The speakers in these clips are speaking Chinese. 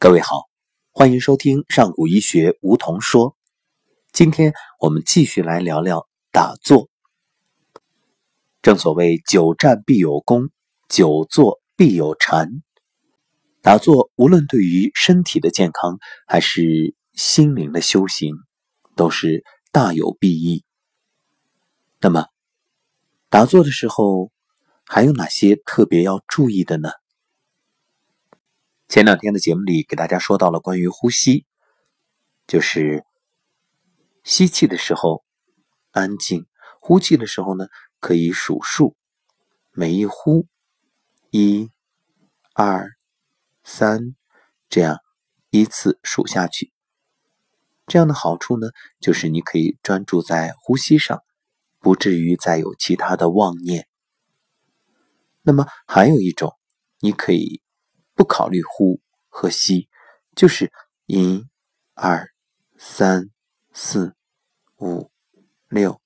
各位好，欢迎收听上古医学梧桐说。今天我们继续来聊聊打坐。正所谓久站必有功，久坐必有禅。打坐无论对于身体的健康，还是心灵的修行，都是大有裨益。那么，打坐的时候还有哪些特别要注意的呢？前两天的节目里给大家说到了关于呼吸，就是吸气的时候安静，呼气的时候呢可以数数，每一呼一、二、三，这样依次数下去。这样的好处呢，就是你可以专注在呼吸上，不至于再有其他的妄念。那么还有一种，你可以。不考虑呼和吸，就是一、二、三、四、五、六，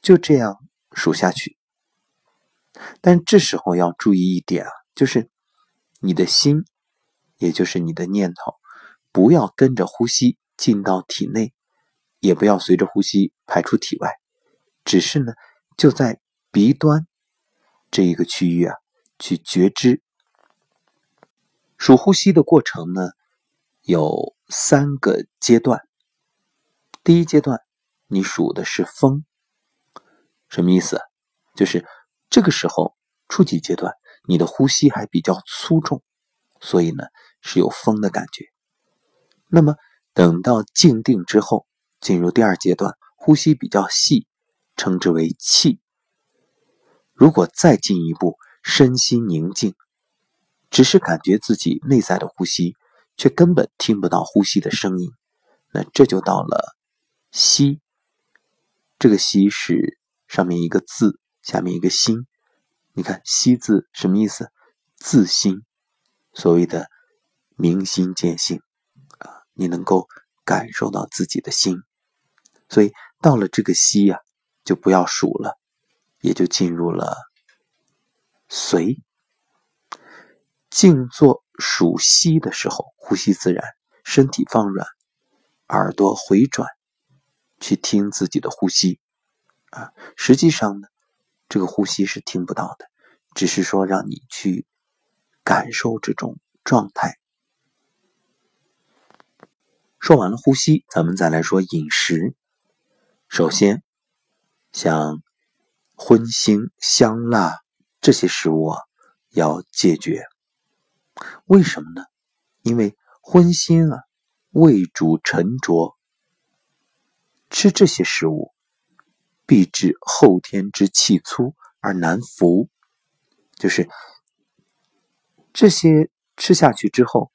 就这样数下去。但这时候要注意一点啊，就是你的心，也就是你的念头，不要跟着呼吸进到体内，也不要随着呼吸排出体外，只是呢，就在鼻端这一个区域啊，去觉知。数呼吸的过程呢，有三个阶段。第一阶段，你数的是风，什么意思？就是这个时候初级阶段，你的呼吸还比较粗重，所以呢是有风的感觉。那么等到静定之后，进入第二阶段，呼吸比较细，称之为气。如果再进一步，身心宁静。只是感觉自己内在的呼吸，却根本听不到呼吸的声音，那这就到了息。这个息是上面一个字，下面一个心。你看息字什么意思？自心，所谓的明心见性啊，你能够感受到自己的心。所以到了这个息呀，就不要数了，也就进入了随。静坐数息的时候，呼吸自然，身体放软，耳朵回转，去听自己的呼吸。啊，实际上呢，这个呼吸是听不到的，只是说让你去感受这种状态。说完了呼吸，咱们再来说饮食。首先，像荤腥、香辣这些食物啊，要戒绝。为什么呢？因为荤腥啊，味主沉着，吃这些食物必致后天之气粗而难服。就是这些吃下去之后，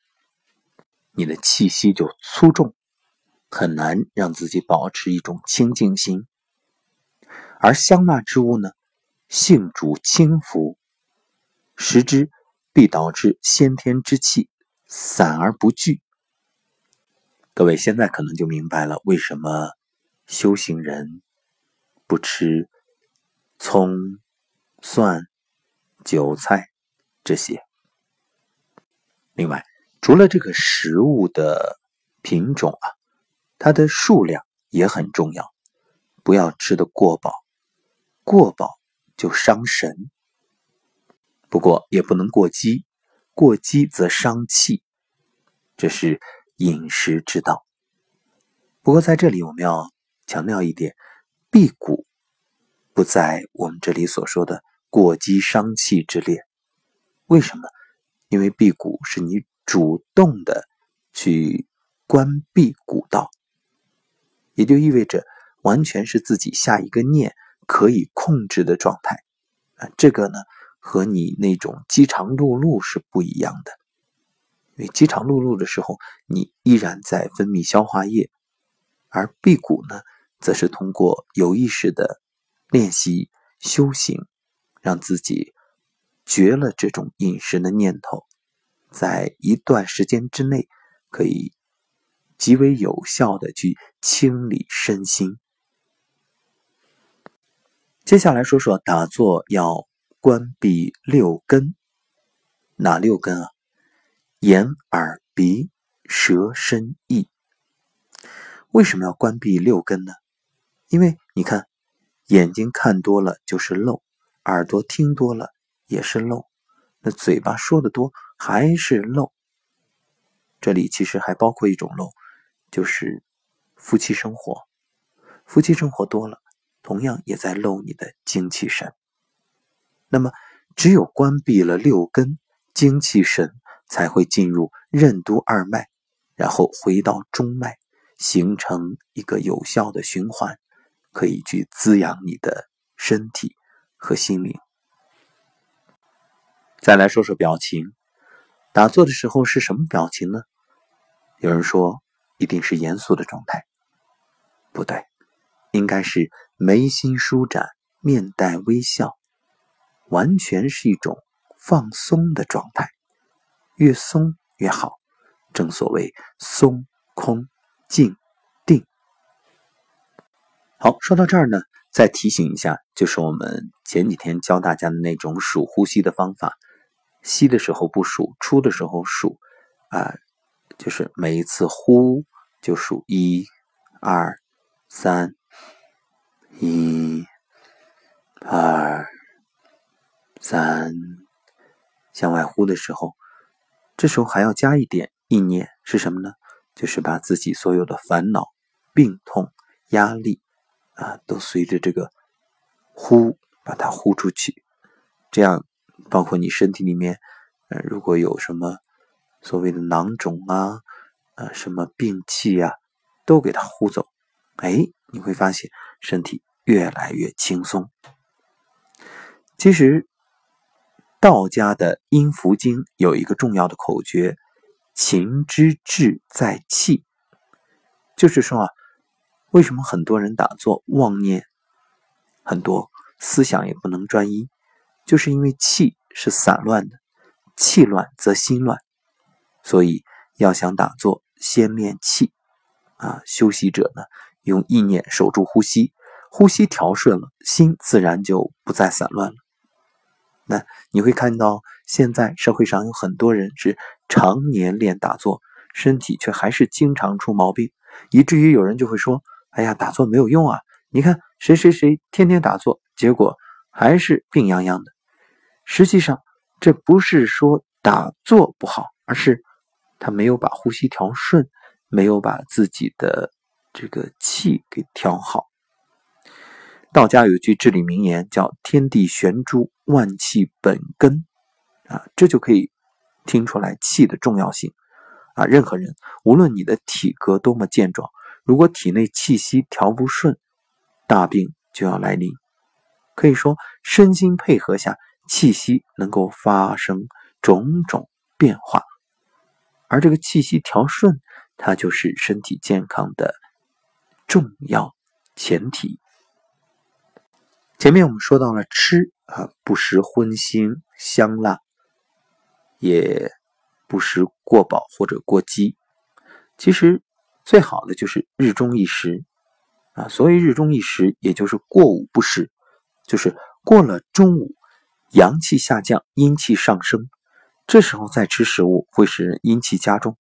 你的气息就粗重，很难让自己保持一种清净心。而香辣之物呢，性主轻浮，食之。必导致先天之气散而不聚。各位现在可能就明白了，为什么修行人不吃葱、蒜、韭菜这些。另外，除了这个食物的品种啊，它的数量也很重要，不要吃的过饱，过饱就伤神。不过也不能过饥，过饥则伤气，这是饮食之道。不过在这里我们要强调一点，辟谷不在我们这里所说的过饥伤气之列。为什么？因为辟谷是你主动的去关闭谷道，也就意味着完全是自己下一个念可以控制的状态啊，这个呢？和你那种饥肠辘辘是不一样的，因为饥肠辘辘的时候，你依然在分泌消化液，而辟谷呢，则是通过有意识的练习修行，让自己绝了这种饮食的念头，在一段时间之内，可以极为有效的去清理身心。接下来说说打坐要。关闭六根，哪六根啊？眼、耳、鼻、舌、身、意。为什么要关闭六根呢？因为你看，眼睛看多了就是漏，耳朵听多了也是漏，那嘴巴说的多还是漏。这里其实还包括一种漏，就是夫妻生活。夫妻生活多了，同样也在漏你的精气神。那么，只有关闭了六根，精气神才会进入任督二脉，然后回到中脉，形成一个有效的循环，可以去滋养你的身体和心灵。再来说说表情，打坐的时候是什么表情呢？有人说一定是严肃的状态，不对。应该是眉心舒展，面带微笑，完全是一种放松的状态，越松越好。正所谓松、空、静、定。好，说到这儿呢，再提醒一下，就是我们前几天教大家的那种数呼吸的方法：吸的时候不数，出的时候数，啊，就是每一次呼就数一、二、三。一、二、三，向外呼的时候，这时候还要加一点意念，是什么呢？就是把自己所有的烦恼、病痛、压力啊，都随着这个呼把它呼出去。这样，包括你身体里面，呃，如果有什么所谓的囊肿啊，呃，什么病气啊，都给它呼走。哎，你会发现身体。越来越轻松。其实，道家的《阴符经》有一个重要的口诀：“情之志在气。”就是说啊，为什么很多人打坐妄念很多，思想也不能专一，就是因为气是散乱的，气乱则心乱。所以要想打坐，先练气啊。修习者呢，用意念守住呼吸。呼吸调顺了，心自然就不再散乱了。那你会看到，现在社会上有很多人是常年练打坐，身体却还是经常出毛病，以至于有人就会说：“哎呀，打坐没有用啊！你看谁谁谁天天打坐，结果还是病殃殃的。”实际上，这不是说打坐不好，而是他没有把呼吸调顺，没有把自己的这个气给调好。道家有句至理名言，叫“天地玄珠，万气本根”，啊，这就可以听出来气的重要性。啊，任何人，无论你的体格多么健壮，如果体内气息调不顺，大病就要来临。可以说，身心配合下，气息能够发生种种变化。而这个气息调顺，它就是身体健康的重要前提。前面我们说到了吃啊，不食荤腥香辣，也不食过饱或者过饥。其实最好的就是日中一食啊。所谓日中一食，也就是过午不食，就是过了中午，阳气下降，阴气上升，这时候再吃食物会使人阴气加重。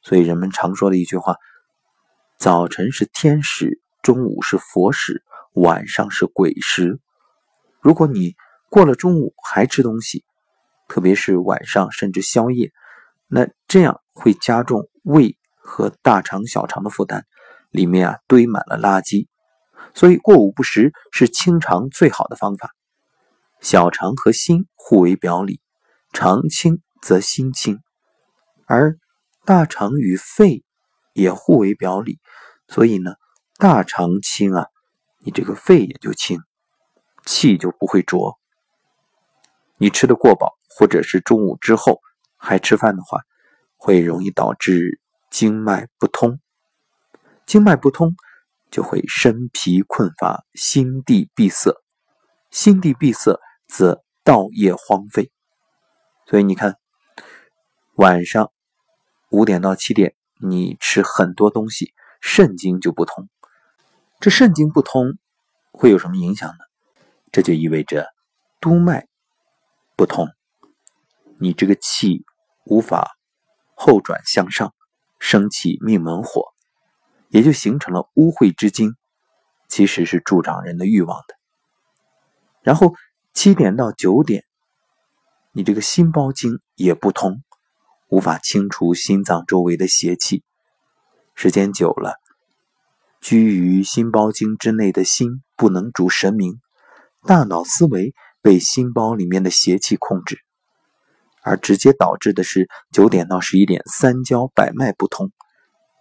所以人们常说的一句话：早晨是天时，中午是佛时。晚上是鬼时，如果你过了中午还吃东西，特别是晚上甚至宵夜，那这样会加重胃和大肠、小肠的负担，里面啊堆满了垃圾。所以过午不食是清肠最好的方法。小肠和心互为表里，肠清则心清，而大肠与肺也互为表里，所以呢，大肠清啊。你这个肺也就清，气就不会浊。你吃的过饱，或者是中午之后还吃饭的话，会容易导致经脉不通。经脉不通，就会身疲困乏，心地闭塞。心地闭塞，则道业荒废。所以你看，晚上五点到七点，你吃很多东西，肾经就不通。这肾经不通会有什么影响呢？这就意味着督脉不通，你这个气无法后转向上，升起命门火，也就形成了污秽之精，其实是助长人的欲望的。然后七点到九点，你这个心包经也不通，无法清除心脏周围的邪气，时间久了，居于心包经之内的心不能主神明，大脑思维被心包里面的邪气控制。而直接导致的是九点到十一点三焦百脉不通，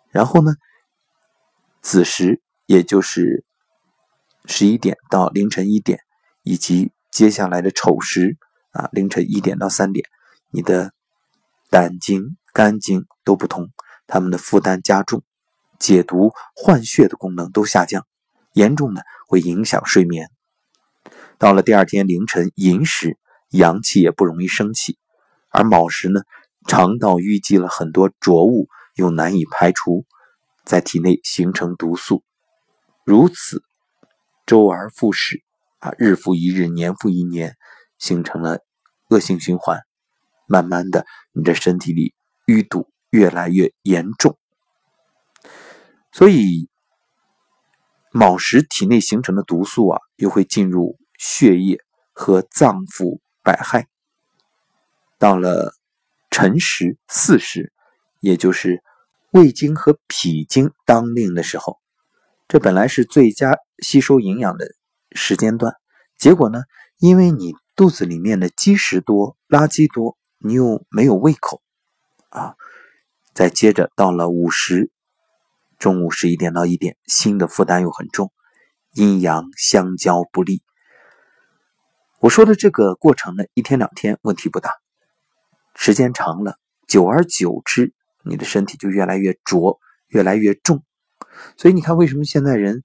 然后呢，子时也就是十一点到凌晨一点，以及接下来的丑时啊凌晨一点到三点，你的胆经、肝经都不通，他们的负担加重，解毒换血的功能都下降，严重的会影响睡眠。到了第二天凌晨寅时，阳气也不容易升起。而卯时呢，肠道淤积了很多浊物，又难以排除，在体内形成毒素，如此周而复始，啊，日复一日，年复一年，形成了恶性循环。慢慢的，你的身体里淤堵越来越严重，所以卯时体内形成的毒素啊，又会进入血液和脏腑百害。到了辰时、巳时，也就是胃经和脾经当令的时候，这本来是最佳吸收营养的时间段。结果呢，因为你肚子里面的积食多、垃圾多，你又没有胃口啊。再接着到了午时，中午十一点到一点，心的负担又很重，阴阳相交不利。我说的这个过程呢，一天两天问题不大。时间长了，久而久之，你的身体就越来越浊，越来越重。所以你看，为什么现在人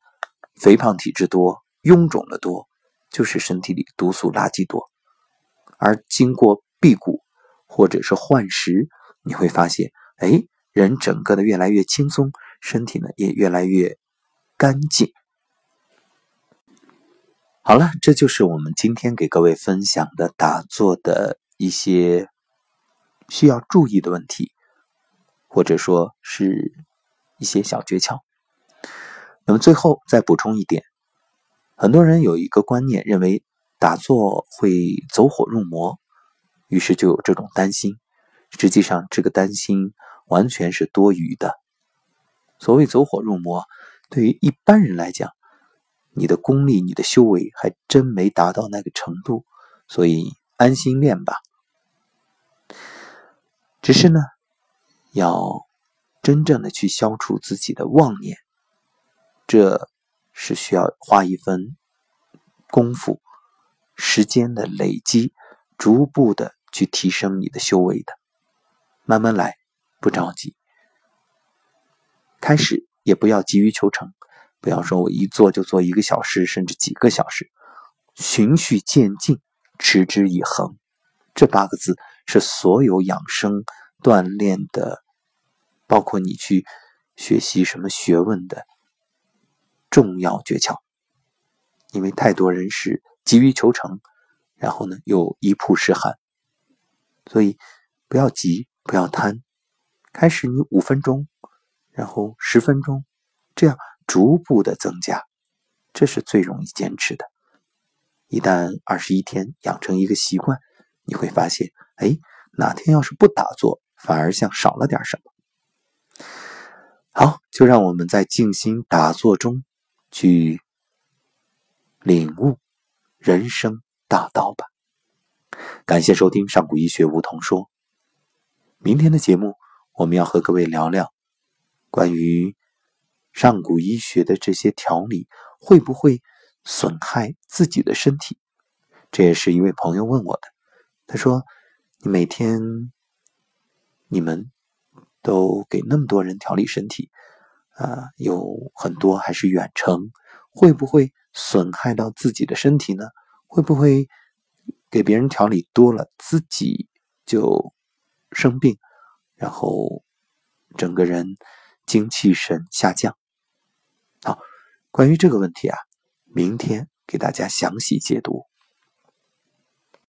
肥胖体质多、臃肿的多，就是身体里毒素垃圾多。而经过辟谷或者是换食，你会发现，哎，人整个的越来越轻松，身体呢也越来越干净。好了，这就是我们今天给各位分享的打坐的一些。需要注意的问题，或者说是一些小诀窍。那么最后再补充一点，很多人有一个观念，认为打坐会走火入魔，于是就有这种担心。实际上，这个担心完全是多余的。所谓走火入魔，对于一般人来讲，你的功力、你的修为还真没达到那个程度，所以安心练吧。只是呢，要真正的去消除自己的妄念，这是需要花一分功夫、时间的累积，逐步的去提升你的修为的。慢慢来，不着急。开始也不要急于求成，不要说我一做就做一个小时，甚至几个小时，循序渐进，持之以恒。这八个字是所有养生锻炼的，包括你去学习什么学问的重要诀窍。因为太多人是急于求成，然后呢又一曝十寒，所以不要急，不要贪。开始你五分钟，然后十分钟，这样逐步的增加，这是最容易坚持的。一旦二十一天养成一个习惯。你会发现，哎，哪天要是不打坐，反而像少了点什么。好，就让我们在静心打坐中去领悟人生大道吧。感谢收听上古医学梧桐说。明天的节目，我们要和各位聊聊关于上古医学的这些调理会不会损害自己的身体。这也是一位朋友问我的。他说：“你每天，你们都给那么多人调理身体，啊，有很多还是远程，会不会损害到自己的身体呢？会不会给别人调理多了，自己就生病，然后整个人精气神下降？”关于这个问题啊，明天给大家详细解读。